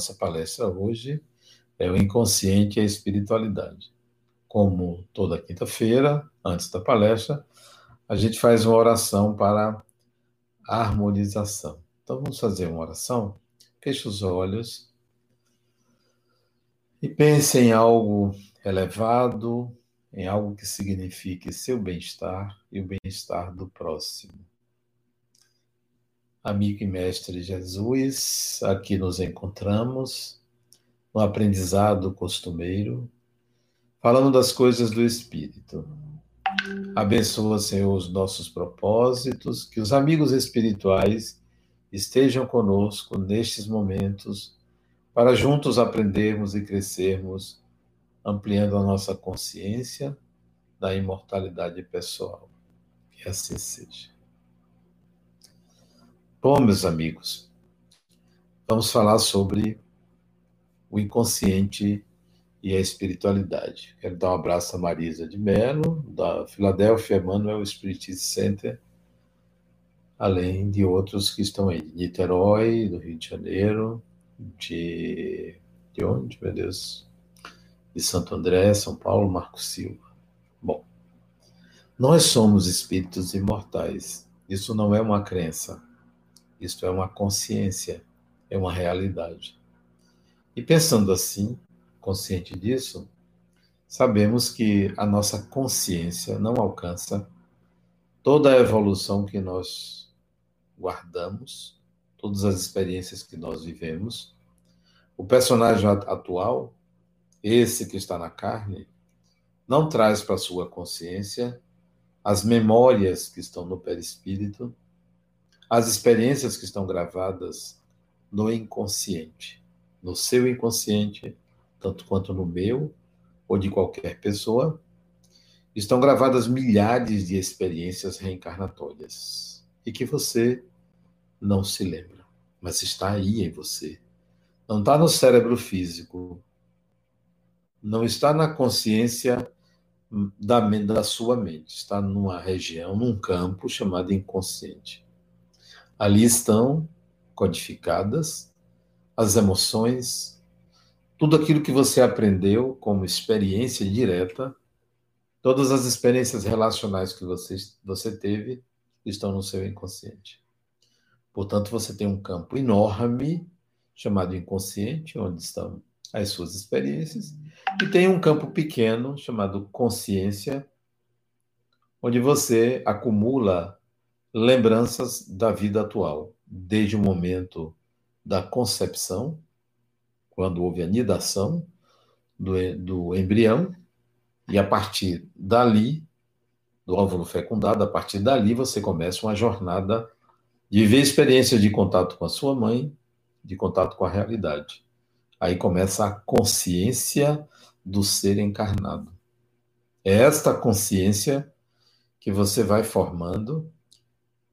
nossa palestra hoje é o inconsciente e a espiritualidade. Como toda quinta-feira, antes da palestra, a gente faz uma oração para harmonização. Então vamos fazer uma oração. Feche os olhos e pense em algo elevado, em algo que signifique seu bem-estar e o bem-estar do próximo. Amigo e mestre Jesus, aqui nos encontramos no aprendizado costumeiro, falando das coisas do Espírito. Abençoa, Senhor, os nossos propósitos, que os amigos espirituais estejam conosco nestes momentos, para juntos aprendermos e crescermos ampliando a nossa consciência da imortalidade pessoal. Que assim seja. Bom, meus amigos, vamos falar sobre o inconsciente e a espiritualidade. Quero dar um abraço a Marisa de Mello, da Philadelphia Emmanuel Spirit Center, além de outros que estão aí, de Niterói, do Rio de Janeiro, de. De onde, meu Deus? de Santo André, São Paulo, Marco Silva. Bom, nós somos espíritos imortais. Isso não é uma crença. Isso é uma consciência, é uma realidade. E pensando assim, consciente disso, sabemos que a nossa consciência não alcança toda a evolução que nós guardamos, todas as experiências que nós vivemos. O personagem atual esse que está na carne, não traz para sua consciência as memórias que estão no perispírito, as experiências que estão gravadas no inconsciente, no seu inconsciente, tanto quanto no meu ou de qualquer pessoa, estão gravadas milhares de experiências reencarnatórias e que você não se lembra, mas está aí em você. Não está no cérebro físico, não está na consciência da, da sua mente, está numa região, num campo chamado inconsciente. Ali estão codificadas as emoções, tudo aquilo que você aprendeu como experiência direta, todas as experiências relacionais que você, você teve estão no seu inconsciente. Portanto, você tem um campo enorme chamado inconsciente, onde estão as suas experiências, e tem um campo pequeno chamado consciência, onde você acumula lembranças da vida atual, desde o momento da concepção, quando houve a nidação do, do embrião, e a partir dali, do óvulo fecundado, a partir dali você começa uma jornada de viver experiências de contato com a sua mãe, de contato com a realidade. Aí começa a consciência do ser encarnado. É esta consciência que você vai formando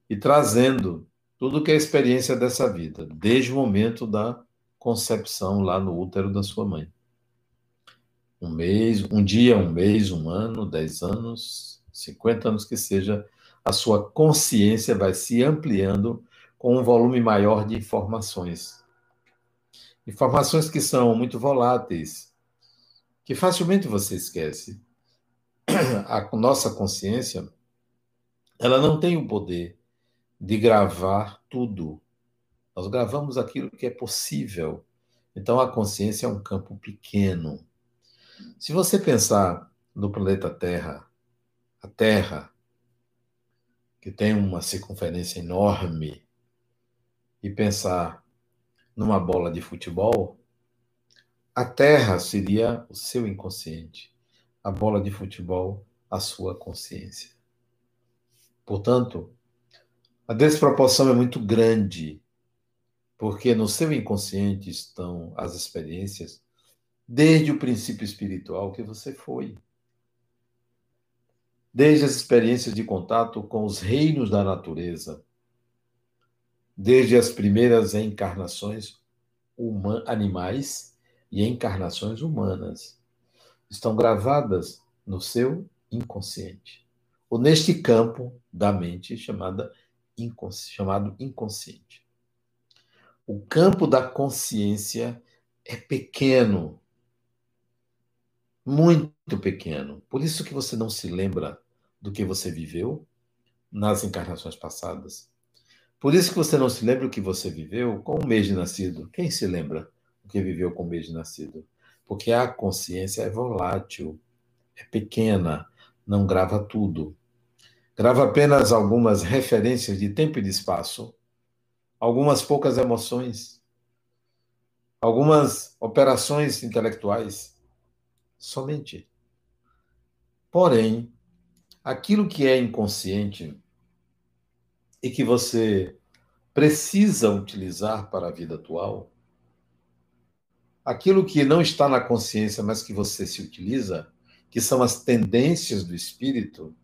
e trazendo tudo que é a experiência dessa vida, desde o momento da concepção lá no útero da sua mãe. Um mês, um dia, um mês, um ano, dez anos, cinquenta anos que seja, a sua consciência vai se ampliando com um volume maior de informações. Informações que são muito voláteis, que facilmente você esquece. A nossa consciência, ela não tem o poder de gravar tudo. Nós gravamos aquilo que é possível. Então a consciência é um campo pequeno. Se você pensar no planeta Terra, a Terra, que tem uma circunferência enorme, e pensar numa bola de futebol, a terra seria o seu inconsciente, a bola de futebol, a sua consciência. Portanto, a desproporção é muito grande, porque no seu inconsciente estão as experiências desde o princípio espiritual que você foi. Desde as experiências de contato com os reinos da natureza, desde as primeiras encarnações animais e encarnações humanas. Estão gravadas no seu inconsciente, ou neste campo da mente chamada inconsci chamado inconsciente. O campo da consciência é pequeno. Muito pequeno. Por isso que você não se lembra do que você viveu nas encarnações passadas. Por isso que você não se lembra o que você viveu com o mês de nascido. Quem se lembra o que viveu com o mês de nascido? Porque a consciência é volátil, é pequena, não grava tudo. Grava apenas algumas referências de tempo e de espaço, algumas poucas emoções, algumas operações intelectuais. Somente. Porém, aquilo que é inconsciente e que você precisa utilizar para a vida atual, aquilo que não está na consciência, mas que você se utiliza, que são as tendências do espírito,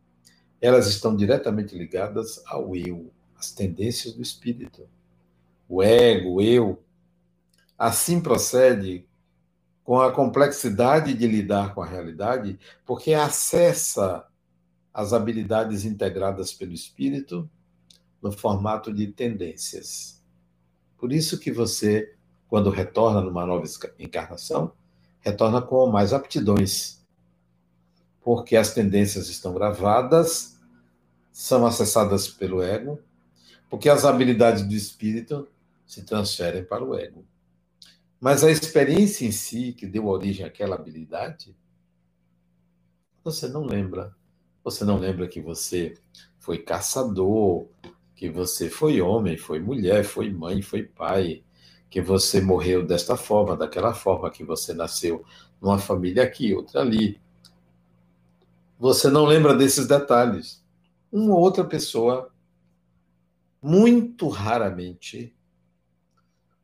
elas estão diretamente ligadas ao eu, as tendências do espírito. O ego, o eu, assim procede com a complexidade de lidar com a realidade, porque acessa as habilidades integradas pelo espírito no formato de tendências. Por isso que você, quando retorna numa nova encarnação, retorna com mais aptidões, porque as tendências estão gravadas, são acessadas pelo ego, porque as habilidades do espírito se transferem para o ego. Mas a experiência em si que deu origem àquela habilidade, você não lembra. Você não lembra que você foi caçador, que você foi homem, foi mulher, foi mãe, foi pai, que você morreu desta forma, daquela forma, que você nasceu numa família aqui, outra ali. Você não lembra desses detalhes. Uma outra pessoa, muito raramente,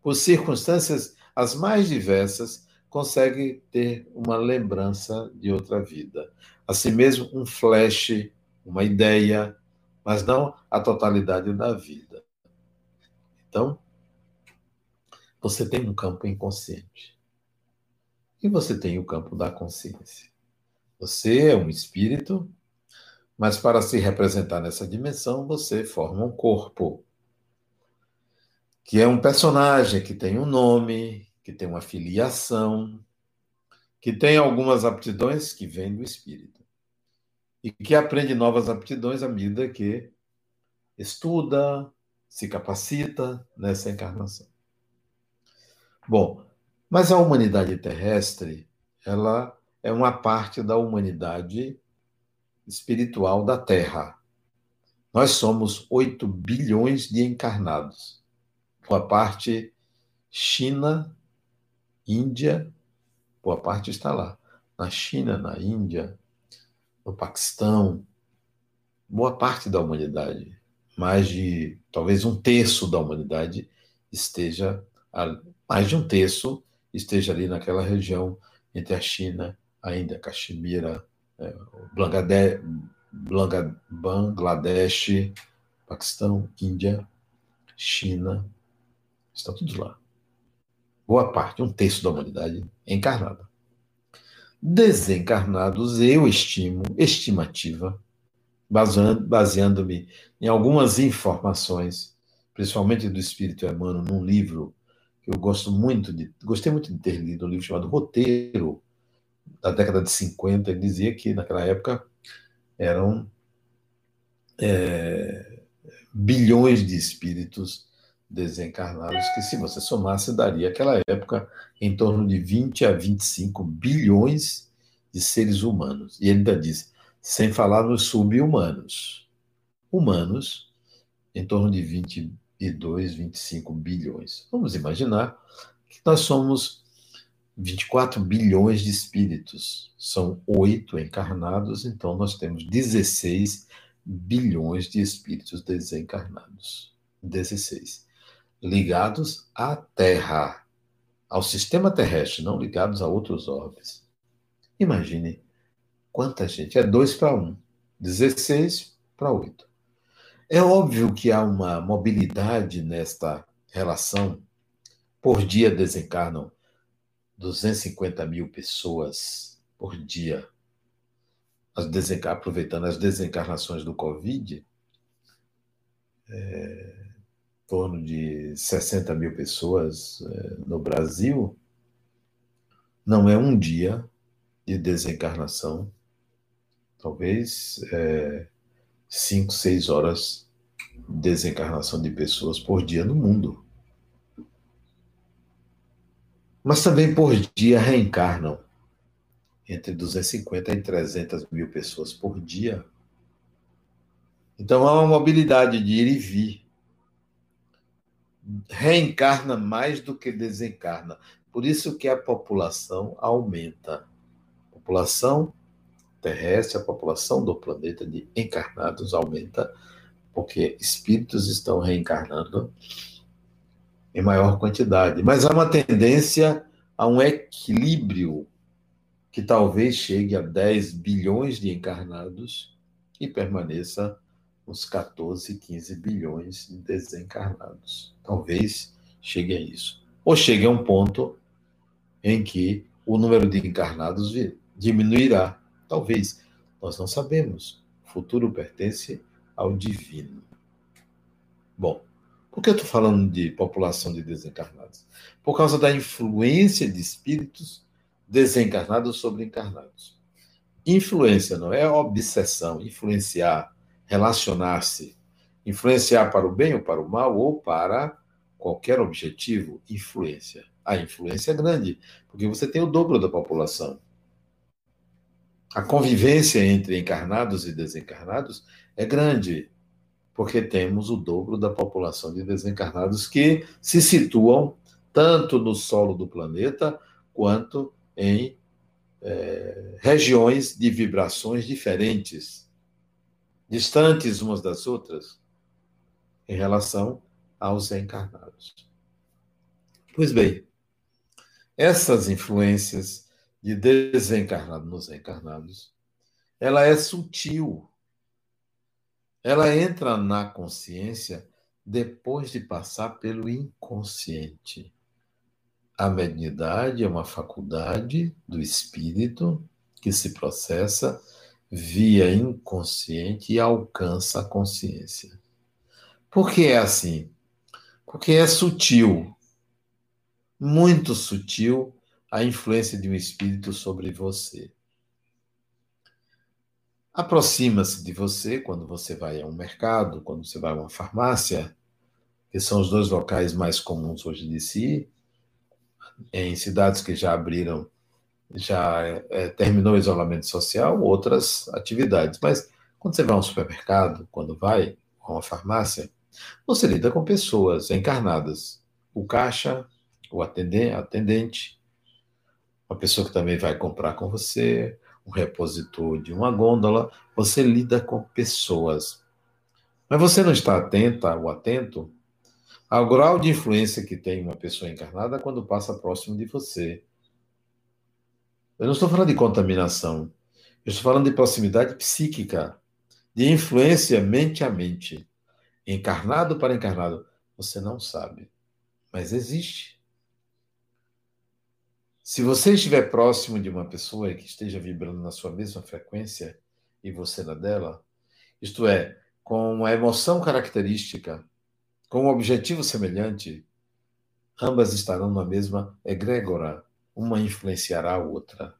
por circunstâncias as mais diversas, consegue ter uma lembrança de outra vida. Assim mesmo, um flash, uma ideia, mas não a totalidade da vida. Então, você tem um campo inconsciente. E você tem o campo da consciência. Você é um espírito, mas para se representar nessa dimensão, você forma um corpo, que é um personagem que tem um nome, que tem uma filiação, que tem algumas aptidões que vêm do espírito e que aprende novas aptidões à medida que estuda, se capacita nessa encarnação. Bom, mas a humanidade terrestre, ela é uma parte da humanidade espiritual da Terra. Nós somos 8 bilhões de encarnados. Boa parte China, Índia, boa parte está lá. Na China, na Índia, no Paquistão, boa parte da humanidade, mais de talvez um terço da humanidade esteja, mais de um terço esteja ali naquela região entre a China, a Índia, Caxemira, é, Bangladesh, Paquistão, Índia, China, estão todos lá. Boa parte, um terço da humanidade encarnada. Desencarnados, eu estimo, estimativa, baseando-me em algumas informações, principalmente do Espírito Emmanuel, num livro que eu gosto muito de, gostei muito de ter lido, um livro chamado Roteiro, da década de 50, ele dizia que naquela época eram é, bilhões de espíritos desencarnados, que se você somasse, daria aquela época em torno de 20 a 25 bilhões de seres humanos. E ele ainda diz, sem falar nos sub-humanos. Humanos, em torno de 22, 25 bilhões. Vamos imaginar que nós somos 24 bilhões de espíritos. São oito encarnados, então nós temos 16 bilhões de espíritos desencarnados. 16 ligados à Terra, ao sistema terrestre, não ligados a outros orbes. Imagine quanta gente. É 2 para 1, 16 para 8. É óbvio que há uma mobilidade nesta relação. Por dia desencarnam 250 mil pessoas por dia. As aproveitando as desencarnações do Covid, é, torno de 60 mil pessoas é, no Brasil, não é um dia de desencarnação, talvez é, cinco, seis horas de desencarnação de pessoas por dia no mundo. Mas também por dia reencarnam entre 250 e 300 mil pessoas por dia. Então há uma mobilidade de ir e vir. Reencarna mais do que desencarna. Por isso que a população aumenta. A população terrestre, a população do planeta de encarnados aumenta, porque espíritos estão reencarnando em maior quantidade. Mas há uma tendência a um equilíbrio que talvez chegue a 10 bilhões de encarnados e permaneça uns 14, 15 bilhões de desencarnados. Talvez chegue a isso. Ou chegue a um ponto em que o número de encarnados diminuirá. Talvez. Nós não sabemos. O futuro pertence ao divino. Bom, por que eu estou falando de população de desencarnados? Por causa da influência de espíritos desencarnados sobre encarnados. Influência não é obsessão, influenciar, relacionar-se, influenciar para o bem ou para o mal ou para qualquer objetivo, influência. A influência é grande, porque você tem o dobro da população. A convivência entre encarnados e desencarnados é grande, porque temos o dobro da população de desencarnados que se situam tanto no solo do planeta quanto em é, regiões de vibrações diferentes, distantes umas das outras, em relação aos encarnados. Pois bem, essas influências de desencarnado nos encarnados, ela é sutil. Ela entra na consciência depois de passar pelo inconsciente. A mediunidade é uma faculdade do espírito que se processa via inconsciente e alcança a consciência. Por que é assim? Porque é sutil, muito sutil, a influência de um espírito sobre você. Aproxima-se de você quando você vai a um mercado, quando você vai a uma farmácia, que são os dois locais mais comuns hoje de si, em cidades que já abriram, já é, terminou o isolamento social, outras atividades. Mas quando você vai a um supermercado, quando vai a uma farmácia, você lida com pessoas encarnadas. O caixa, o atendente, uma pessoa que também vai comprar com você, um repositor de uma gôndola, você lida com pessoas. Mas você não está atenta ou atento ao grau de influência que tem uma pessoa encarnada quando passa próximo de você. Eu não estou falando de contaminação, eu estou falando de proximidade psíquica, de influência mente a mente, encarnado para encarnado. Você não sabe, mas existe. Se você estiver próximo de uma pessoa que esteja vibrando na sua mesma frequência e você na dela, isto é, com uma emoção característica com um objetivo semelhante, ambas estarão na mesma egrégora, uma influenciará a outra,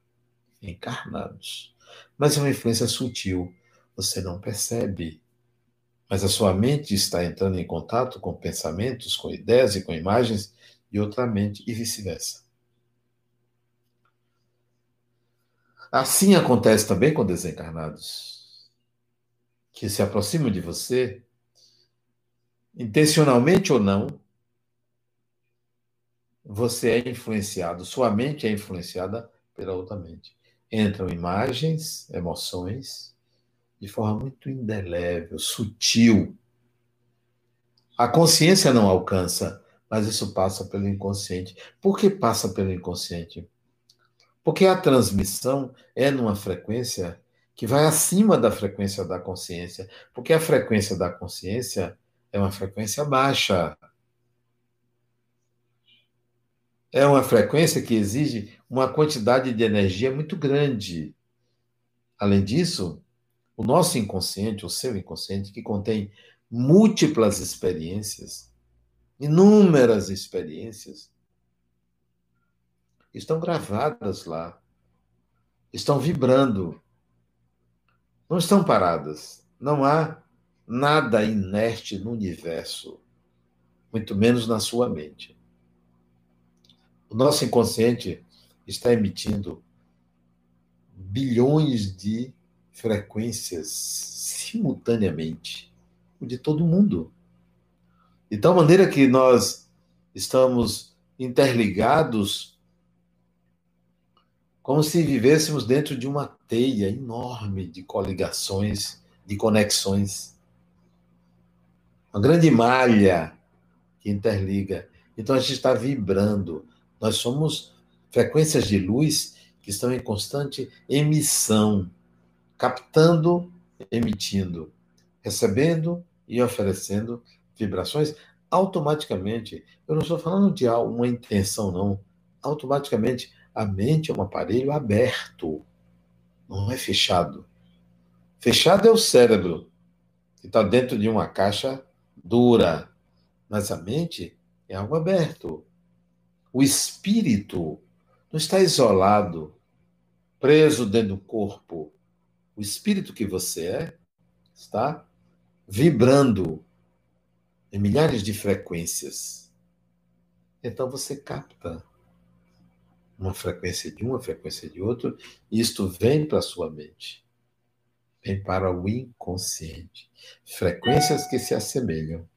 encarnados. Mas é uma influência sutil, você não percebe. Mas a sua mente está entrando em contato com pensamentos, com ideias e com imagens de outra mente e vice-versa. Assim acontece também com desencarnados, que se aproximam de você intencionalmente ou não, você é influenciado, sua mente é influenciada pela outra mente. Entram imagens, emoções, de forma muito indelével, sutil. A consciência não alcança, mas isso passa pelo inconsciente. Por que passa pelo inconsciente? Porque a transmissão é numa frequência que vai acima da frequência da consciência. Porque a frequência da consciência é uma frequência baixa. É uma frequência que exige uma quantidade de energia muito grande. Além disso, o nosso inconsciente, o seu inconsciente, que contém múltiplas experiências, inúmeras experiências, estão gravadas lá, estão vibrando, não estão paradas. Não há nada inerte no universo, muito menos na sua mente. O nosso inconsciente está emitindo bilhões de frequências simultaneamente, o de todo mundo. De tal maneira que nós estamos interligados como se vivêssemos dentro de uma teia enorme de coligações, de conexões. Uma grande malha que interliga. Então a gente está vibrando. Nós somos frequências de luz que estão em constante emissão, captando, emitindo, recebendo e oferecendo vibrações automaticamente. Eu não estou falando de uma intenção, não. Automaticamente, a mente é um aparelho aberto, não é fechado. Fechado é o cérebro, que está dentro de uma caixa dura, mas a mente é algo aberto. O espírito não está isolado, preso dentro do corpo. O espírito que você é está vibrando em milhares de frequências. Então você capta uma frequência de uma, frequência de outra, e isto vem para a sua mente. Vem para o inconsciente. Frequências que se assemelham.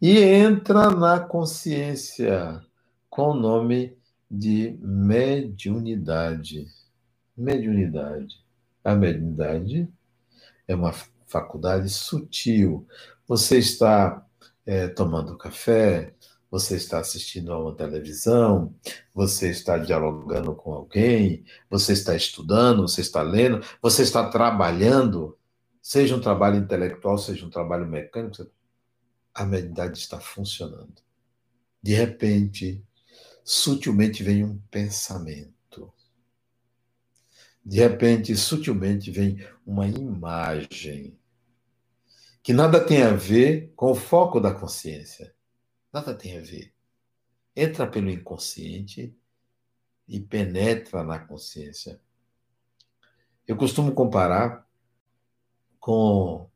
E entra na consciência com o nome de mediunidade. Mediunidade. A mediunidade é uma faculdade sutil. Você está é, tomando café, você está assistindo a uma televisão, você está dialogando com alguém, você está estudando, você está lendo, você está trabalhando, seja um trabalho intelectual, seja um trabalho mecânico, a mediunidade está funcionando. De repente, sutilmente vem um pensamento. De repente, sutilmente vem uma imagem que nada tem a ver com o foco da consciência. Nada tem a ver. Entra pelo inconsciente e penetra na consciência. Eu costumo comparar com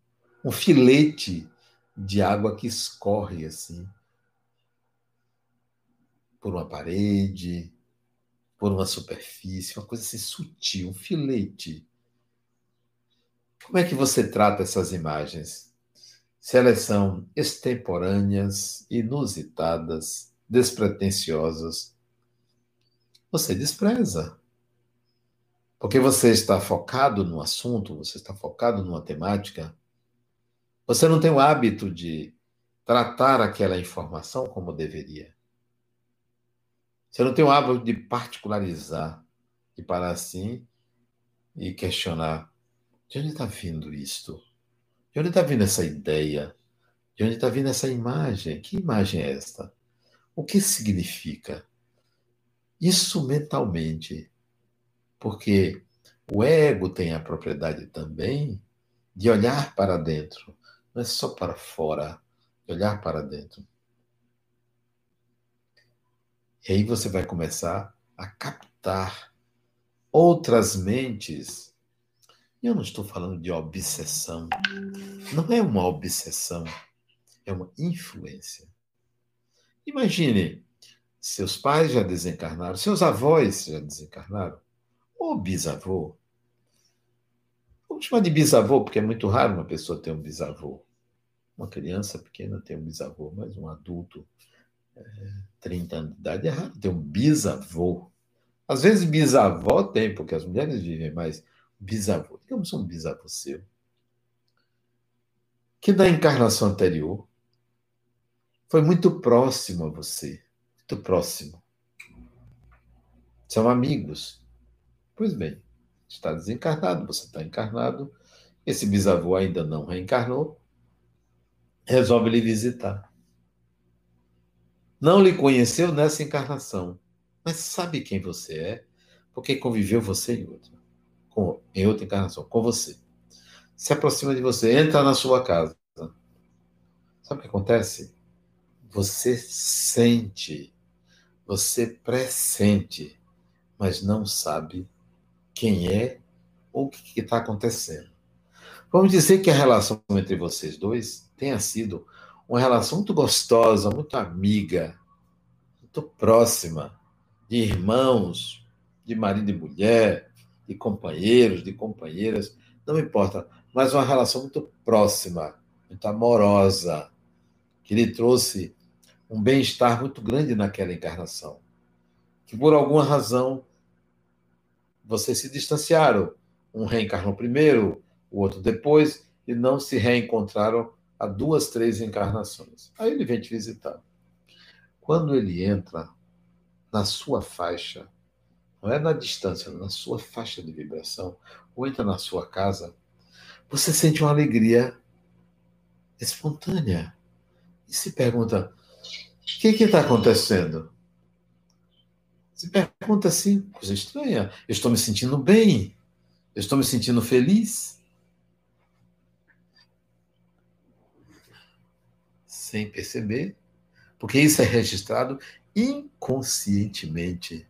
um filete de água que escorre assim por uma parede, por uma superfície, uma coisa assim sutil, um filete. Como é que você trata essas imagens? Se elas são extemporâneas, inusitadas, despretensiosas, você despreza. Porque você está focado no assunto, você está focado numa temática, você não tem o hábito de tratar aquela informação como deveria. Você não tem o hábito de particularizar e parar assim e questionar: de onde está vindo isto? De onde está vindo essa ideia? De onde está vindo essa imagem? Que imagem é esta? O que significa? Isso mentalmente. Porque o ego tem a propriedade também de olhar para dentro, não é só para fora, de olhar para dentro. E aí você vai começar a captar outras mentes eu não estou falando de obsessão. Não é uma obsessão, é uma influência. Imagine, seus pais já desencarnaram, seus avós já desencarnaram, ou bisavô. Vamos chamar de bisavô, porque é muito raro uma pessoa ter um bisavô. Uma criança pequena tem um bisavô, mas um adulto, é, 30 anos de idade, é raro ter um bisavô. Às vezes bisavó tem, porque as mulheres vivem mais bisavô, digamos um bisavô seu, que da encarnação anterior foi muito próximo a você, muito próximo. São amigos. Pois bem, está desencarnado, você está encarnado, esse bisavô ainda não reencarnou, resolve lhe visitar. Não lhe conheceu nessa encarnação, mas sabe quem você é, porque conviveu você em outra com, em outra encarnação, com você. Se aproxima de você, entra na sua casa. Sabe o que acontece? Você sente, Você pressente, mas não sabe quem é ou o que está acontecendo. Vamos dizer que a relação entre vocês dois tenha sido uma relação muito gostosa, muito amiga, muito próxima, de irmãos, de marido e mulher, de companheiros, de companheiras, não importa, mas uma relação muito próxima, muito amorosa, que lhe trouxe um bem-estar muito grande naquela encarnação. Que por alguma razão vocês se distanciaram. Um reencarnou primeiro, o outro depois, e não se reencontraram há duas, três encarnações. Aí ele vem te visitar. Quando ele entra na sua faixa, não é na distância, na sua faixa de vibração, ou entra na sua casa, você sente uma alegria espontânea. E se pergunta: o que está acontecendo? Se pergunta assim, coisa estranha. Eu estou me sentindo bem. Eu estou me sentindo feliz. Sem perceber. Porque isso é registrado inconscientemente.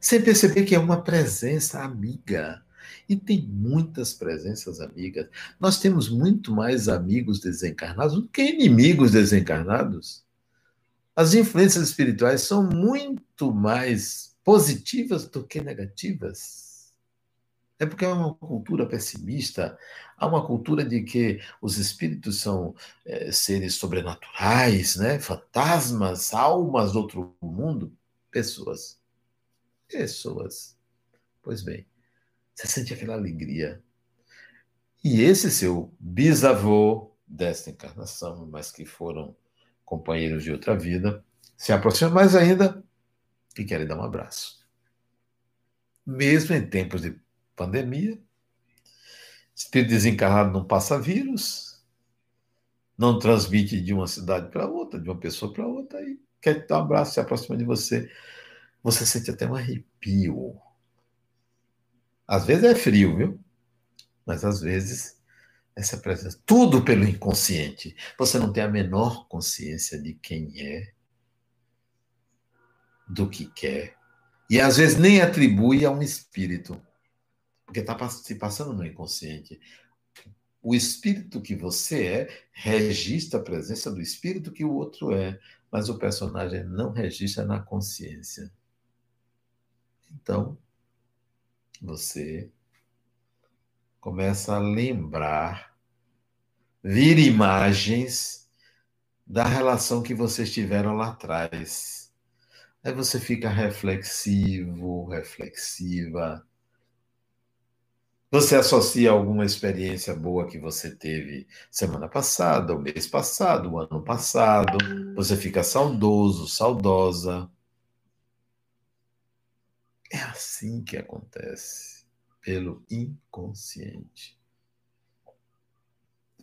Sem perceber que é uma presença amiga. E tem muitas presenças amigas. Nós temos muito mais amigos desencarnados do que inimigos desencarnados. As influências espirituais são muito mais positivas do que negativas. É porque há uma cultura pessimista, há uma cultura de que os espíritos são é, seres sobrenaturais, né? fantasmas, almas do outro mundo. Pessoas. Pessoas. Pois bem, você sente aquela alegria. E esse seu bisavô desta encarnação, mas que foram companheiros de outra vida, se aproximam mais ainda e querem dar um abraço. Mesmo em tempos de pandemia, espírito desencarnado não passa vírus, não transmite de uma cidade para outra, de uma pessoa para outra, e quer dar um abraço, se aproxima de você. Você sente até um arrepio. Às vezes é frio, viu? Mas às vezes essa presença. Tudo pelo inconsciente. Você não tem a menor consciência de quem é, do que quer. E às vezes nem atribui a um espírito, porque está se passando no inconsciente. O espírito que você é registra a presença do espírito que o outro é, mas o personagem não registra na consciência. Então, você começa a lembrar, vir imagens da relação que vocês tiveram lá atrás. Aí você fica reflexivo, reflexiva. Você associa alguma experiência boa que você teve semana passada, o mês passado, o ano passado. Você fica saudoso, saudosa. É assim que acontece pelo inconsciente,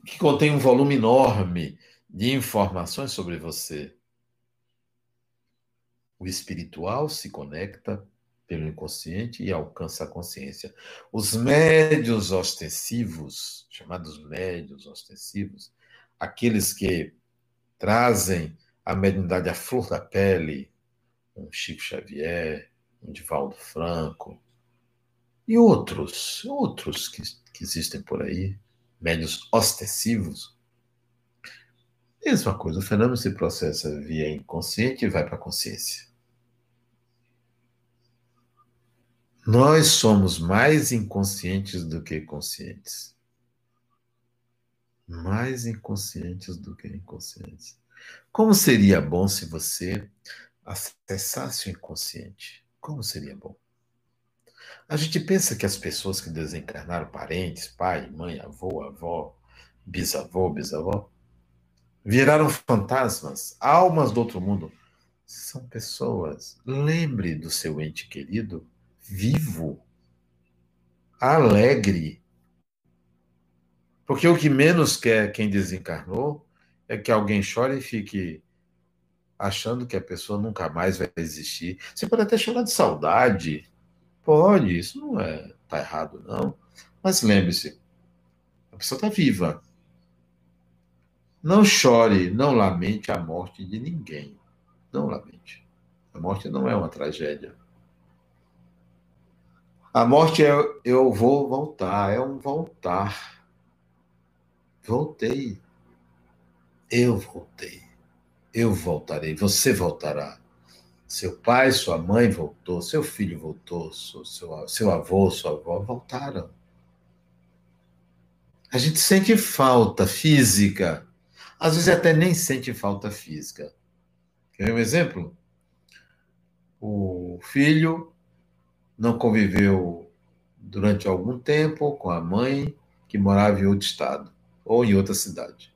que contém um volume enorme de informações sobre você. O espiritual se conecta pelo inconsciente e alcança a consciência. Os médios ostensivos, chamados médios ostensivos, aqueles que trazem a mediunidade à flor da pele, um Chico Xavier, Divaldo Franco, e outros, outros que, que existem por aí, médios ostensivos. Mesma coisa, o fenômeno se processa via inconsciente e vai para a consciência. Nós somos mais inconscientes do que conscientes. Mais inconscientes do que inconscientes. Como seria bom se você acessasse o inconsciente? Como seria bom? A gente pensa que as pessoas que desencarnaram, parentes, pai, mãe, avô, avó, bisavô, bisavó, viraram fantasmas, almas do outro mundo. São pessoas. Lembre do seu ente querido vivo, alegre. Porque o que menos quer quem desencarnou é que alguém chore e fique achando que a pessoa nunca mais vai existir. Você pode até chorar de saudade, Pode, isso não é tá errado, não. Mas lembre-se, a pessoa está viva. Não chore, não lamente a morte de ninguém. Não lamente. A morte não é uma tragédia. A morte é eu vou voltar, é um voltar. Voltei. Eu voltei. Eu voltarei. Você voltará. Seu pai, sua mãe voltou, seu filho voltou, seu, seu, avô, sua avó voltaram. A gente sente falta física. Às vezes até nem sente falta física. Quer um exemplo? O filho não conviveu durante algum tempo com a mãe que morava em outro estado ou em outra cidade.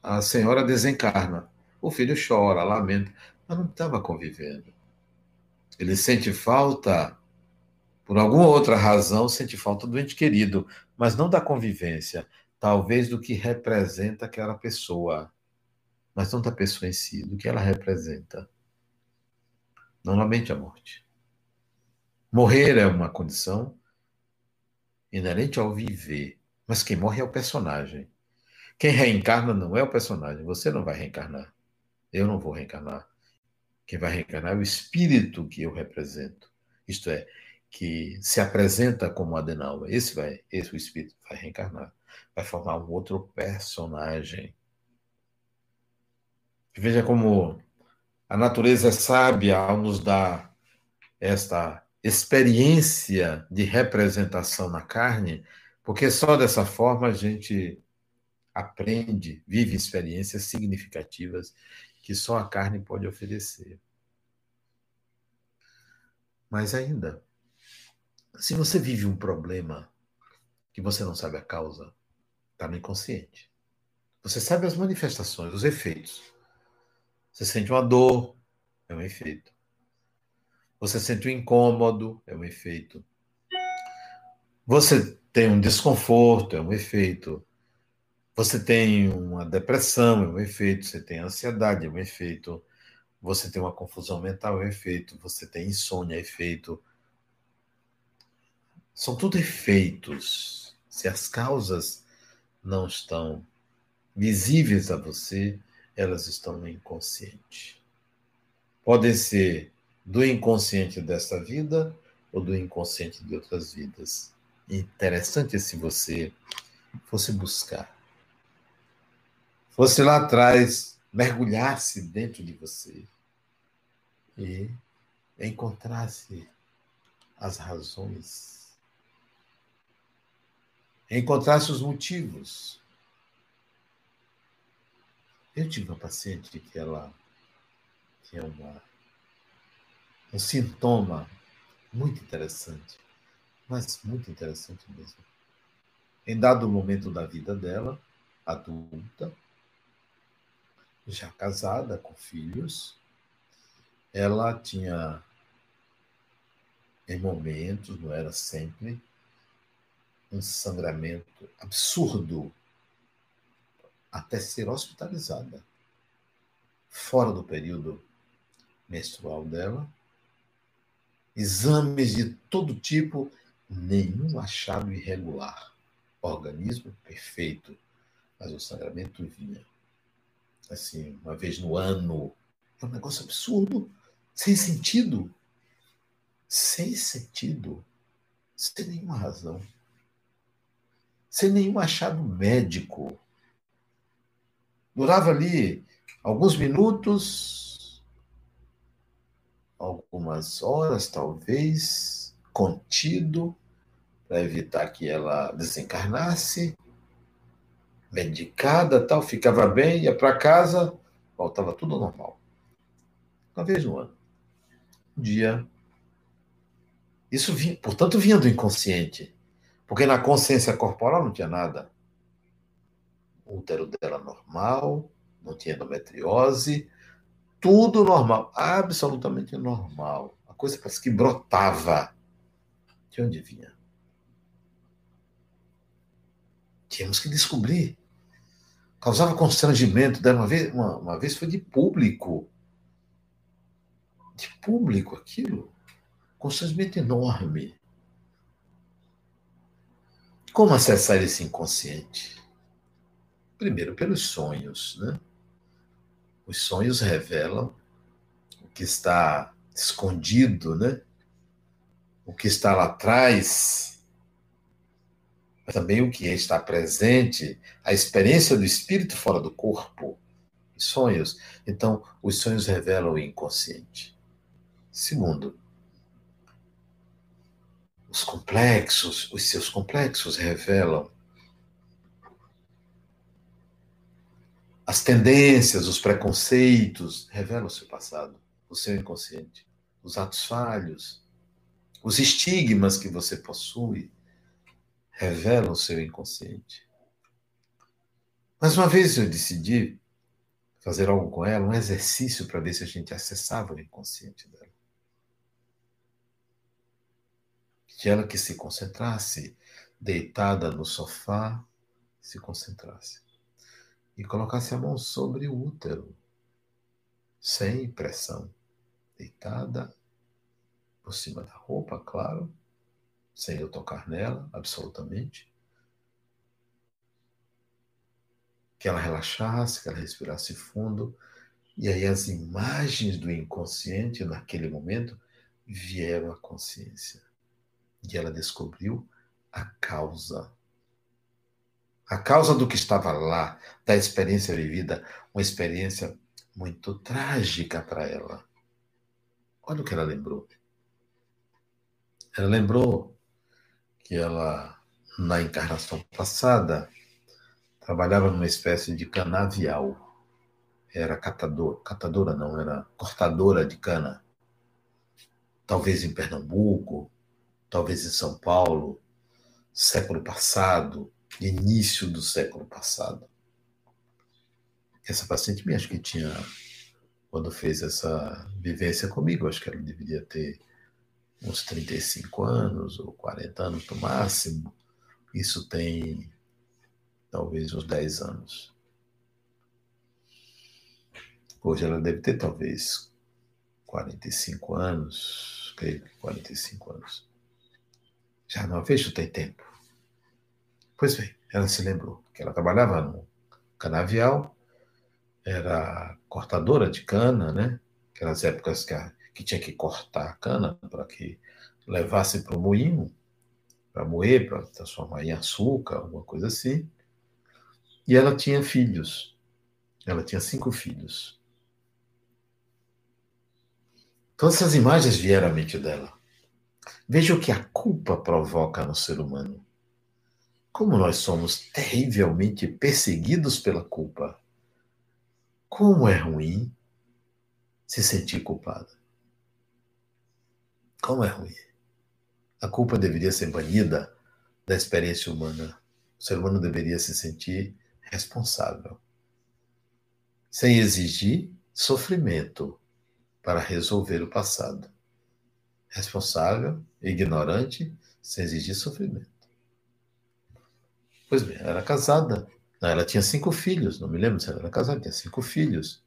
A senhora desencarna. O filho chora, lamenta, mas não estava convivendo. Ele sente falta, por alguma outra razão, sente falta do ente querido, mas não da convivência, talvez do que representa aquela pessoa, mas não da pessoa em si, do que ela representa. Normalmente a morte. Morrer é uma condição inerente ao viver, mas quem morre é o personagem. Quem reencarna não é o personagem, você não vai reencarnar. Eu não vou reencarnar. Quem vai reencarnar é o espírito que eu represento. Isto é, que se apresenta como Adenauer. Esse vai, esse o espírito vai reencarnar, vai formar um outro personagem. Veja como a natureza é sábia ao nos dar esta experiência de representação na carne, porque só dessa forma a gente aprende, vive experiências significativas que só a carne pode oferecer. Mas ainda, se você vive um problema que você não sabe a causa, está no inconsciente. Você sabe as manifestações, os efeitos. Você sente uma dor, é um efeito. Você sente um incômodo, é um efeito. Você tem um desconforto, é um efeito. Você tem uma depressão, é um efeito. Você tem ansiedade, é um efeito. Você tem uma confusão mental, é um efeito. Você tem insônia, é efeito. São tudo efeitos. Se as causas não estão visíveis a você, elas estão no inconsciente. Podem ser do inconsciente desta vida ou do inconsciente de outras vidas. Interessante se você fosse buscar fosse lá atrás, mergulhasse dentro de você e encontrasse as razões, encontrasse os motivos. Eu tive uma paciente que ela tinha uma, um sintoma muito interessante, mas muito interessante mesmo. Em dado momento da vida dela, adulta, já casada, com filhos, ela tinha, em momentos, não era sempre, um sangramento absurdo até ser hospitalizada. Fora do período menstrual dela, exames de todo tipo, nenhum achado irregular. Organismo perfeito, mas o sangramento vinha assim, uma vez no ano. É um negócio absurdo, sem sentido. Sem sentido. Sem nenhuma razão. Sem nenhum achado médico. Durava ali alguns minutos, algumas horas, talvez, contido, para evitar que ela desencarnasse medicada, tal, ficava bem, ia para casa, voltava tudo normal. Uma vez no ano. Um dia. Isso vinha, portanto, vinha do inconsciente. Porque na consciência corporal não tinha nada. O útero dela normal, não tinha endometriose, tudo normal, absolutamente normal. A coisa parece que brotava. De onde vinha? Tínhamos que descobrir causava constrangimento. Uma vez, uma, uma vez foi de público. De público aquilo. Constrangimento enorme. Como acessar esse inconsciente? Primeiro, pelos sonhos. Né? Os sonhos revelam o que está escondido, né? O que está lá atrás, mas também o que está presente, a experiência do espírito fora do corpo, sonhos. Então, os sonhos revelam o inconsciente. Segundo, os complexos, os seus complexos revelam as tendências, os preconceitos, revelam o seu passado, o seu inconsciente, os atos falhos, os estigmas que você possui, revelam o seu inconsciente. Mas uma vez eu decidi fazer algo com ela, um exercício para ver se a gente acessava o inconsciente dela. De ela que se concentrasse, deitada no sofá, se concentrasse. E colocasse a mão sobre o útero, sem pressão. Deitada por cima da roupa, claro, sem eu tocar nela, absolutamente. Que ela relaxasse, que ela respirasse fundo. E aí as imagens do inconsciente naquele momento vieram à consciência. E ela descobriu a causa. A causa do que estava lá, da experiência vivida, uma experiência muito trágica para ela. Olha o que ela lembrou. Ela lembrou que ela, na encarnação passada, trabalhava numa espécie de canavial. Era catador, catadora não, era cortadora de cana. Talvez em Pernambuco, talvez em São Paulo, século passado, início do século passado. Essa paciente minha, acho que tinha, quando fez essa vivência comigo, acho que ela deveria ter uns 35 anos ou 40 anos no máximo. Isso tem talvez uns 10 anos. Hoje ela deve ter talvez 45 anos, creio que 45 anos. Já não vejo tem tempo. Pois bem, ela se lembrou que ela trabalhava no canavial, era cortadora de cana, né? Aquelas épocas que, a, que tinha que cortar a cana para que levasse para o moinho, para moer, para transformar em açúcar, alguma coisa assim. E ela tinha filhos. Ela tinha cinco filhos. Todas essas imagens vieram à mente dela. Veja o que a culpa provoca no ser humano. Como nós somos terrivelmente perseguidos pela culpa. Como é ruim se sentir culpada. Como é ruim. A culpa deveria ser banida da experiência humana. O ser humano deveria se sentir responsável, sem exigir sofrimento para resolver o passado responsável, ignorante, sem exigir sofrimento. Pois bem, ela era casada. Ela tinha cinco filhos, não me lembro se ela era casada, tinha cinco filhos.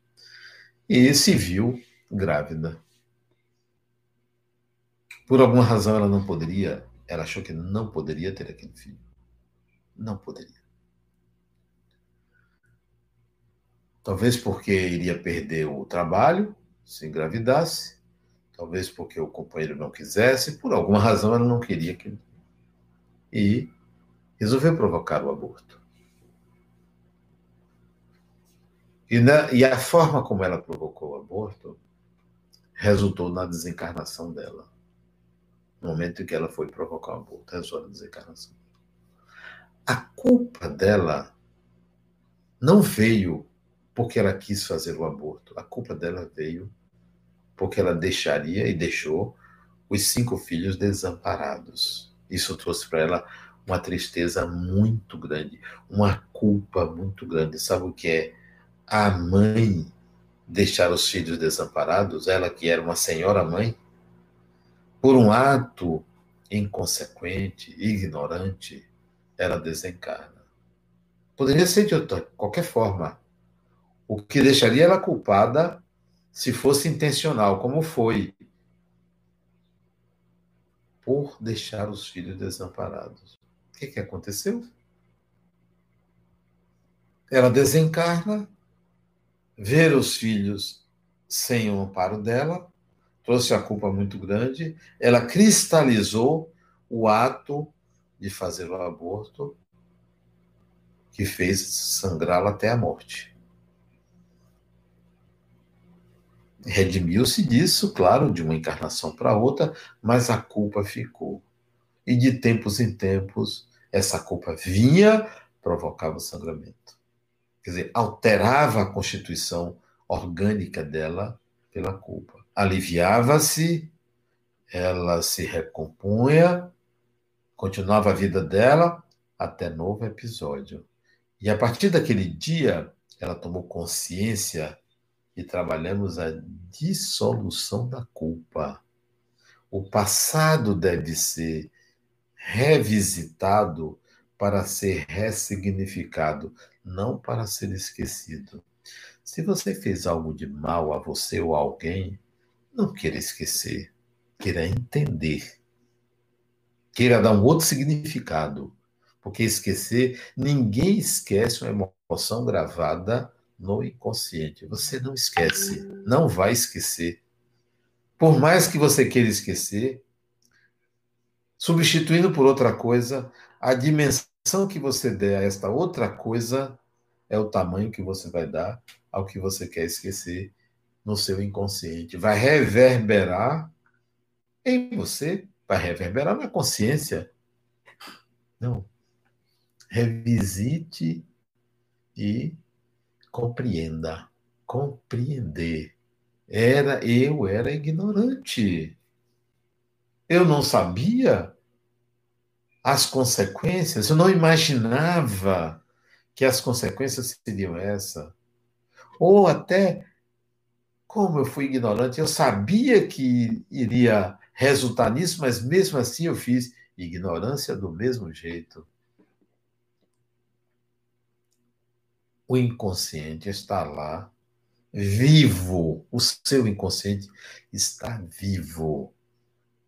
E se viu grávida. Por alguma razão ela não poderia, ela achou que não poderia ter aquele filho. Não poderia. Talvez porque iria perder o trabalho se engravidasse, Talvez porque o companheiro não quisesse, por alguma razão ela não queria que. E resolveu provocar o aborto. E, na, e a forma como ela provocou o aborto resultou na desencarnação dela. Momento em que ela foi provocar o aborto, resultou na desencarnação. A culpa dela não veio porque ela quis fazer o aborto. A culpa dela veio porque ela deixaria e deixou os cinco filhos desamparados. Isso trouxe para ela uma tristeza muito grande, uma culpa muito grande. Sabe o que é a mãe deixar os filhos desamparados? Ela que era uma senhora mãe, por um ato inconsequente, ignorante, ela desencarna. Poderia ser de outra, qualquer forma. O que deixaria ela culpada se fosse intencional, como foi, por deixar os filhos desamparados. O que, que aconteceu? Ela desencarna, ver os filhos sem o amparo dela, trouxe a culpa muito grande, ela cristalizou o ato de fazer o aborto que fez sangrá-la até a morte. Redimiu-se disso, claro, de uma encarnação para outra, mas a culpa ficou. E de tempos em tempos, essa culpa vinha, provocava o sangramento. Quer dizer, alterava a constituição orgânica dela pela culpa. Aliviava-se, ela se recompunha, continuava a vida dela até novo episódio. E a partir daquele dia, ela tomou consciência e trabalhamos a dissolução da culpa. O passado deve ser revisitado para ser ressignificado, não para ser esquecido. Se você fez algo de mal a você ou a alguém, não queira esquecer, queira entender. Queira dar um outro significado. Porque esquecer, ninguém esquece uma emoção gravada no inconsciente. Você não esquece, não vai esquecer. Por mais que você queira esquecer, substituindo por outra coisa, a dimensão que você der a esta outra coisa é o tamanho que você vai dar ao que você quer esquecer no seu inconsciente. Vai reverberar em você, vai reverberar na consciência. Não. Revisite e compreenda. Compreender. Era eu era ignorante. Eu não sabia as consequências, eu não imaginava que as consequências seriam essa. Ou até como eu fui ignorante, eu sabia que iria resultar nisso, mas mesmo assim eu fiz ignorância do mesmo jeito. o inconsciente está lá, vivo. O seu inconsciente está vivo.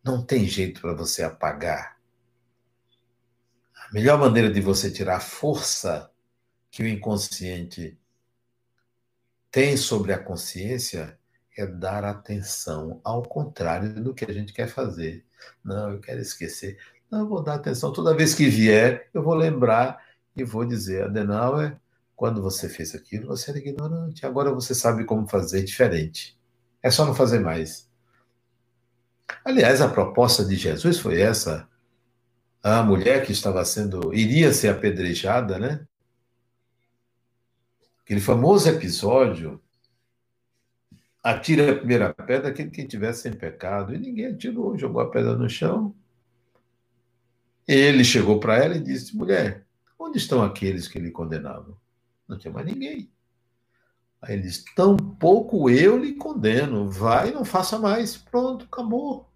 Não tem jeito para você apagar. A melhor maneira de você tirar a força que o inconsciente tem sobre a consciência é dar atenção, ao contrário do que a gente quer fazer. Não, eu quero esquecer. Não, eu vou dar atenção. Toda vez que vier, eu vou lembrar e vou dizer, Adenauer, quando você fez aquilo, você era ignorante. Agora você sabe como fazer diferente. É só não fazer mais. Aliás, a proposta de Jesus foi essa. A mulher que estava sendo, iria ser apedrejada, né? Aquele famoso episódio, atira a primeira pedra aquele que tivesse sem pecado. E ninguém atirou, jogou a pedra no chão. Ele chegou para ela e disse: mulher, onde estão aqueles que lhe condenavam? Não tinha mais ninguém. Aí ele diz: Tampouco eu lhe condeno. Vai, não faça mais. Pronto, acabou.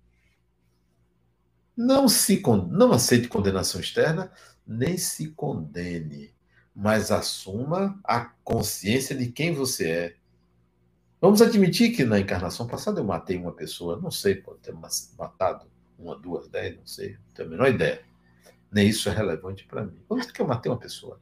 Não se não aceite condenação externa, nem se condene, mas assuma a consciência de quem você é. Vamos admitir que na encarnação passada eu matei uma pessoa, não sei, pode ter matado uma, duas, dez, não sei, não tenho a menor ideia. Nem isso é relevante para mim. Vamos dizer que eu matei uma pessoa.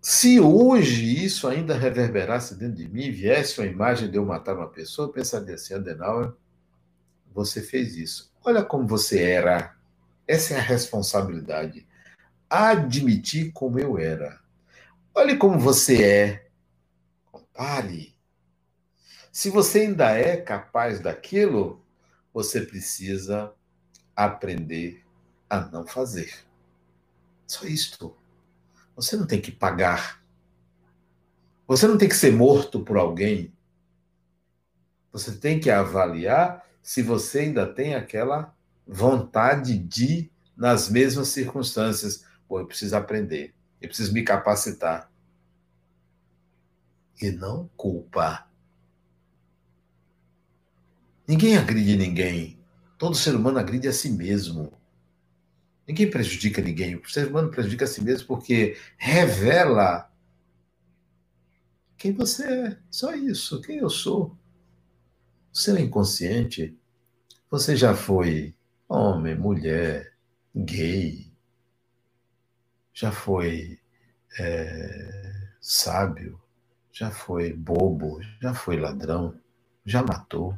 Se hoje isso ainda reverberasse dentro de mim, viesse uma imagem de eu matar uma pessoa, eu pensaria assim, Adenauer, você fez isso. Olha como você era. Essa é a responsabilidade. Admitir como eu era. Olhe como você é. Compare. Se você ainda é capaz daquilo, você precisa aprender a não fazer. Só isto. Você não tem que pagar. Você não tem que ser morto por alguém. Você tem que avaliar se você ainda tem aquela vontade de, nas mesmas circunstâncias, pô, eu preciso aprender, eu preciso me capacitar. E não culpa. Ninguém agride ninguém. Todo ser humano agride a si mesmo. Ninguém prejudica ninguém. O ser humano prejudica a si mesmo porque revela quem você é. Só isso, quem eu sou. O seu inconsciente, você já foi homem, mulher, gay, já foi é, sábio, já foi bobo, já foi ladrão, já matou,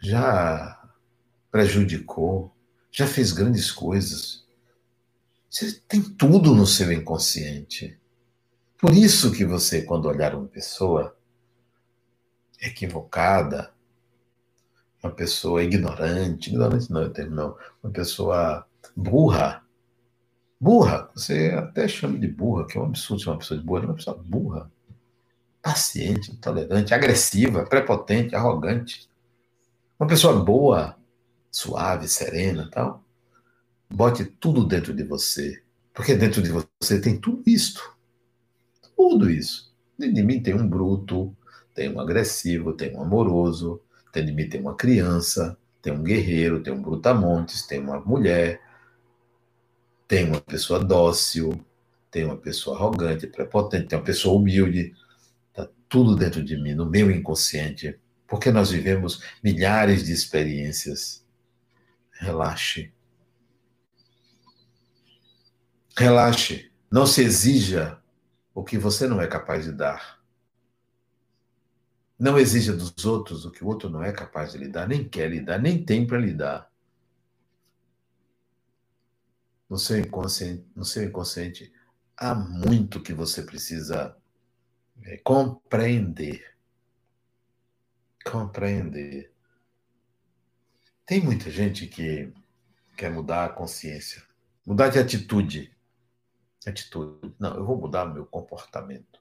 já prejudicou, já fez grandes coisas. Você tem tudo no seu inconsciente. Por isso que você, quando olhar uma pessoa equivocada, uma pessoa ignorante, ignorante não é termo, não, uma pessoa burra, burra, você até chama de burra, que é um absurdo ser uma pessoa de burra, é uma pessoa burra, paciente, intolerante, agressiva, prepotente, arrogante, uma pessoa boa, suave, serena, tal, bote tudo dentro de você, porque dentro de você tem tudo isto, tudo isso. Dentro de mim tem um bruto, tem um agressivo, tem um amoroso, tem de mim tem uma criança, tem um guerreiro, tem um brutamontes, tem uma mulher, tem uma pessoa dócil, tem uma pessoa arrogante, prepotente, tem uma pessoa humilde. Está tudo dentro de mim, no meu inconsciente, porque nós vivemos milhares de experiências. Relaxe. Relaxe. Não se exija o que você não é capaz de dar. Não exija dos outros o que o outro não é capaz de lhe dar, nem quer lhe dar, nem tem para lhe dar. No seu inconsciente, no seu inconsciente há muito que você precisa é, compreender. Compreender. Tem muita gente que quer mudar a consciência, mudar de atitude. Atitude. Não, eu vou mudar meu comportamento.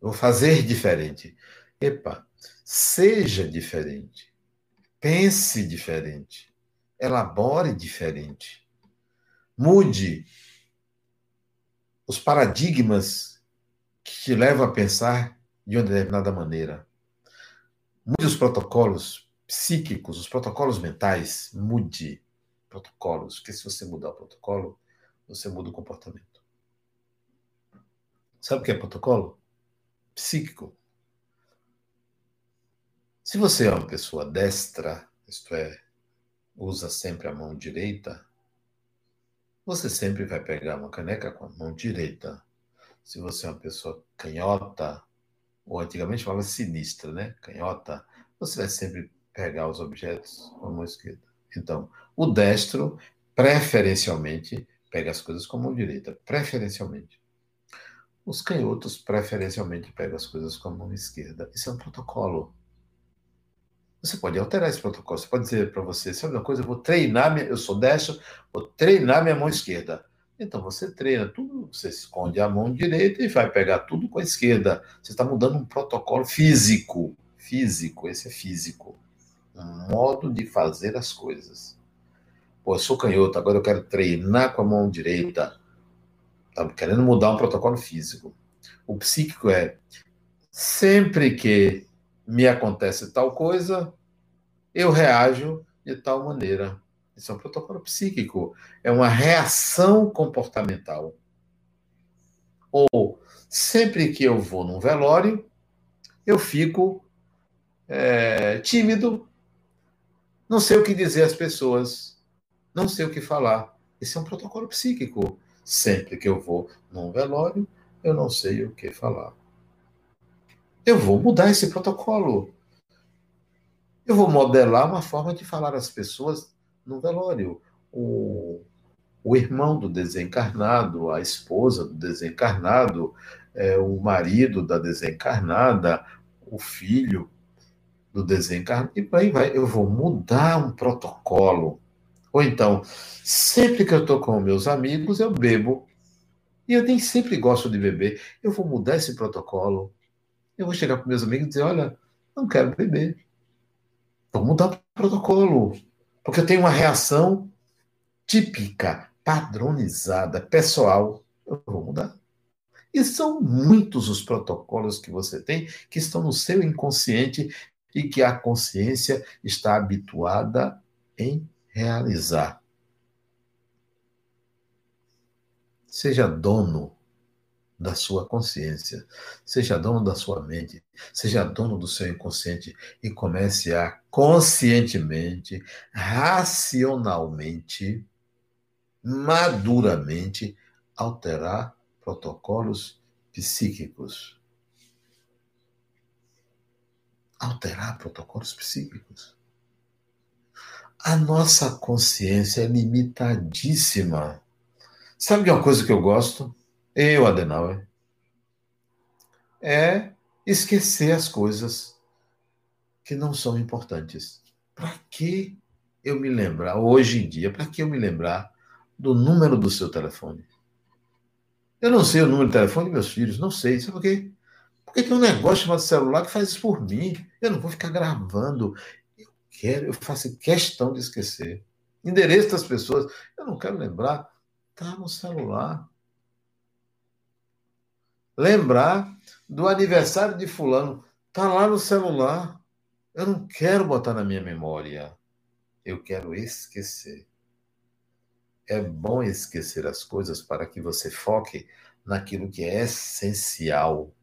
Vou fazer diferente. Epa, seja diferente. Pense diferente. Elabore diferente. Mude os paradigmas que te levam a pensar de uma determinada maneira. Mude os protocolos psíquicos, os protocolos mentais. Mude protocolos, porque se você mudar o protocolo, você muda o comportamento. Sabe o que é protocolo? psíquico. Se você é uma pessoa destra, isto é, usa sempre a mão direita, você sempre vai pegar uma caneca com a mão direita. Se você é uma pessoa canhota, ou antigamente falava sinistra, né? Canhota, você vai sempre pegar os objetos com a mão esquerda. Então, o destro, preferencialmente, pega as coisas com a mão direita, preferencialmente. Os canhotos preferencialmente pegam as coisas com a mão esquerda. Isso é um protocolo. Você pode alterar esse protocolo. Você pode dizer para você, sabe uma coisa, eu vou treinar, minha, eu sou destro, vou treinar minha mão esquerda. Então você treina tudo, você esconde a mão direita e vai pegar tudo com a esquerda. Você está mudando um protocolo físico. Físico, esse é físico. Um modo de fazer as coisas. Pô, eu sou canhoto, agora eu quero treinar com a mão direita. Está querendo mudar um protocolo físico. O psíquico é sempre que me acontece tal coisa, eu reajo de tal maneira. Isso é um protocolo psíquico. É uma reação comportamental. Ou sempre que eu vou num velório, eu fico é, tímido, não sei o que dizer às pessoas, não sei o que falar. Esse é um protocolo psíquico. Sempre que eu vou num velório, eu não sei o que falar. Eu vou mudar esse protocolo. Eu vou modelar uma forma de falar às pessoas no velório. O, o irmão do desencarnado, a esposa do desencarnado, é, o marido da desencarnada, o filho do desencarnado, e aí vai. Eu vou mudar um protocolo. Ou então, sempre que eu estou com meus amigos, eu bebo. E eu nem sempre gosto de beber. Eu vou mudar esse protocolo. Eu vou chegar para meus amigos e dizer: olha, não quero beber. Vou mudar o protocolo. Porque eu tenho uma reação típica, padronizada, pessoal. Eu vou mudar. E são muitos os protocolos que você tem que estão no seu inconsciente e que a consciência está habituada em realizar. Seja dono da sua consciência, seja dono da sua mente, seja dono do seu inconsciente e comece a conscientemente, racionalmente, maduramente alterar protocolos psíquicos. alterar protocolos psíquicos. A nossa consciência é limitadíssima. Sabe de uma coisa que eu gosto? Eu, Adenauer. É esquecer as coisas que não são importantes. Para que eu me lembrar, hoje em dia, para que eu me lembrar do número do seu telefone? Eu não sei o número de telefone dos meus filhos, não sei. Sabe por quê? Porque tem um negócio chamado celular que faz isso por mim. Eu não vou ficar gravando. Eu quero, eu faço questão de esquecer. Endereço das pessoas, eu não quero lembrar. Está no celular. Lembrar do aniversário de fulano, está lá no celular. Eu não quero botar na minha memória. Eu quero esquecer. É bom esquecer as coisas para que você foque naquilo que é essencial,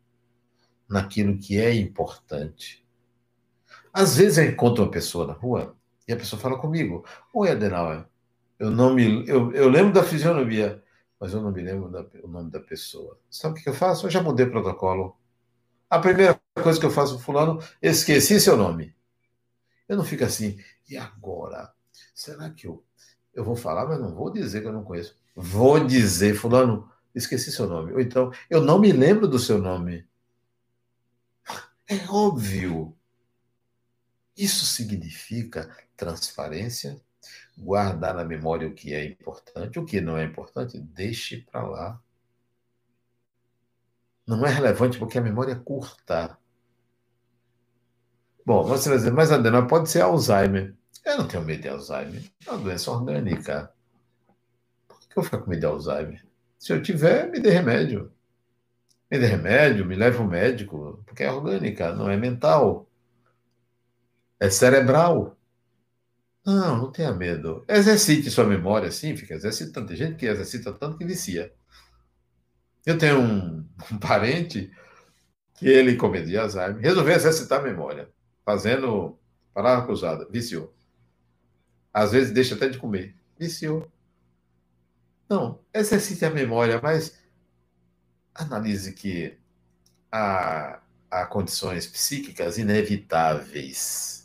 naquilo que é importante. Às vezes eu encontro uma pessoa na rua e a pessoa fala comigo: Oi, Adenauer, eu não me. Eu, eu lembro da fisionomia, mas eu não me lembro do nome da pessoa. Sabe o que eu faço? Eu já mudei o protocolo. A primeira coisa que eu faço, Fulano, esqueci seu nome. Eu não fico assim, e agora? Será que eu eu vou falar, mas não vou dizer que eu não conheço. Vou dizer, fulano, esqueci seu nome. Ou então, eu não me lembro do seu nome. É óbvio. Isso significa transparência, guardar na memória o que é importante, o que não é importante, deixe para lá. Não é relevante porque a memória é curta. Bom, você vai dizer, mas Adena, pode ser Alzheimer. Eu não tenho medo de Alzheimer. É uma doença orgânica. Por que eu ficar com medo de Alzheimer? Se eu tiver, me dê remédio. Me dê remédio, me leve ao médico, porque é orgânica, não é mental. É cerebral. Não, não tenha medo. Exercite sua memória, sim, fica exercitando. Tem gente que exercita tanto que vicia. Eu tenho um, um parente que ele, com medo de Alzheimer, resolveu exercitar a memória, fazendo palavra cruzada, viciou. Às vezes deixa até de comer. Viciou. Não, exercite a memória, mas analise que há, há condições psíquicas inevitáveis.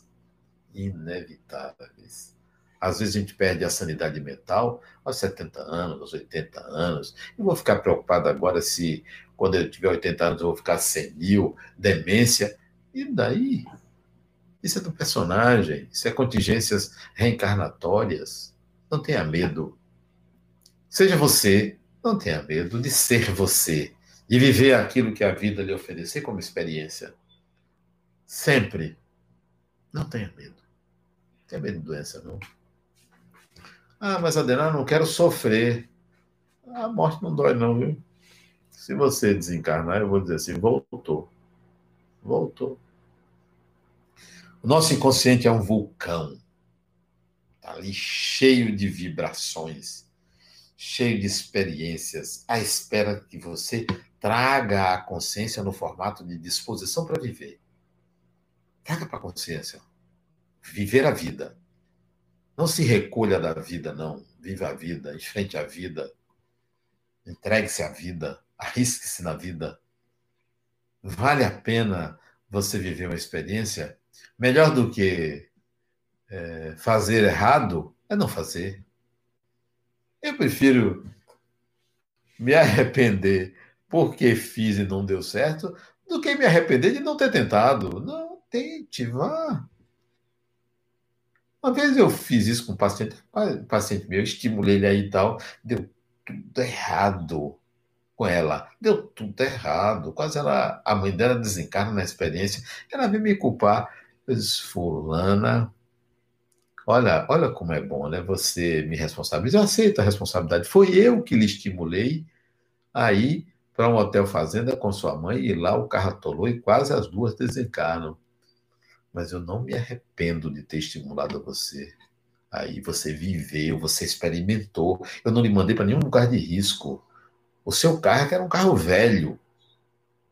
Inevitáveis. Às vezes a gente perde a sanidade mental aos 70 anos, aos 80 anos. Eu vou ficar preocupado agora se, quando eu tiver 80 anos, eu vou ficar senil, demência. E daí? Isso é do personagem, isso é contingências reencarnatórias. Não tenha medo. Seja você, não tenha medo de ser você, de viver aquilo que a vida lhe oferecer como experiência. Sempre. Não tenha medo. Tenha medo de doença, não. Ah, mas Adenar, não quero sofrer. A morte não dói, não, viu? Se você desencarnar, eu vou dizer assim: voltou. Voltou. O nosso inconsciente é um vulcão. Está ali cheio de vibrações, cheio de experiências, à espera que você traga a consciência no formato de disposição para viver. Traga para a consciência. Viver a vida. Não se recolha da vida, não. Viva a vida, enfrente a vida. Entregue-se à vida. Arrisque-se na vida. Vale a pena você viver uma experiência Melhor do que é, fazer errado é não fazer. Eu prefiro me arrepender porque fiz e não deu certo do que me arrepender de não ter tentado. Não, tente, vá. Uma vez eu fiz isso com um paciente, paciente meu, estimulei ele aí e tal, deu tudo errado com ela. Deu tudo errado. Quase ela, a mãe dela desencarna na experiência. Ela veio me culpar. Pois fulana, olha, olha como é bom, né? Você me responsabiliza, eu aceito a responsabilidade. Foi eu que lhe estimulei a ir para um hotel fazenda com sua mãe e lá o carro atolou e quase as duas desencarnam. Mas eu não me arrependo de ter estimulado você. Aí você viveu, você experimentou. Eu não lhe mandei para nenhum lugar de risco. O seu carro era um carro velho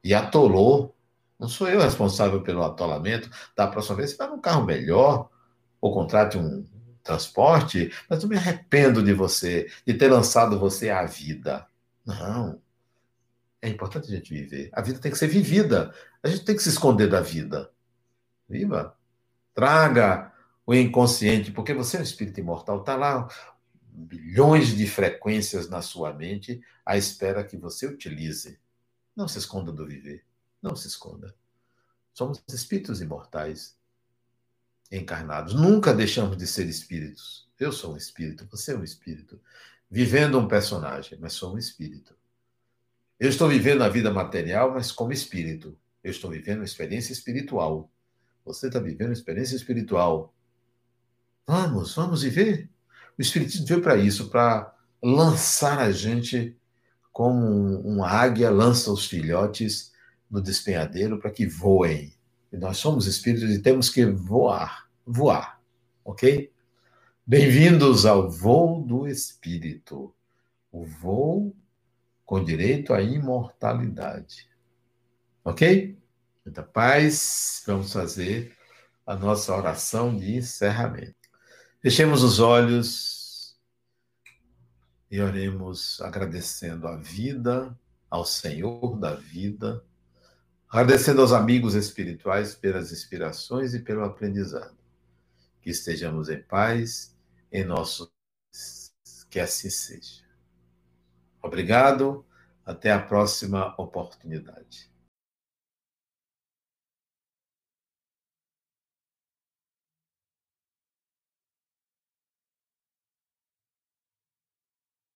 e atolou. Não sou eu responsável pelo atolamento. Da próxima vez você vai num carro melhor, ou contrate um transporte, mas eu me arrependo de você, de ter lançado você à vida. Não. É importante a gente viver. A vida tem que ser vivida. A gente tem que se esconder da vida. Viva! Traga o inconsciente, porque você é um espírito imortal, está lá bilhões de frequências na sua mente à espera que você utilize. Não se esconda do viver. Não se esconda. Somos espíritos imortais, encarnados. Nunca deixamos de ser espíritos. Eu sou um espírito, você é um espírito. Vivendo um personagem, mas sou um espírito. Eu estou vivendo a vida material, mas como espírito. Eu estou vivendo uma experiência espiritual. Você está vivendo uma experiência espiritual. Vamos, vamos viver. O Espiritismo veio para isso, para lançar a gente como uma águia lança os filhotes no despenhadeiro para que voem. E nós somos espíritos e temos que voar, voar, ok? Bem-vindos ao voo do espírito, o voo com direito à imortalidade, ok? Muita paz, vamos fazer a nossa oração de encerramento. Fechemos os olhos e oremos agradecendo a vida, ao Senhor da vida, agradecendo aos amigos espirituais pelas inspirações e pelo aprendizado. Que estejamos em paz em nosso que assim seja. Obrigado, até a próxima oportunidade.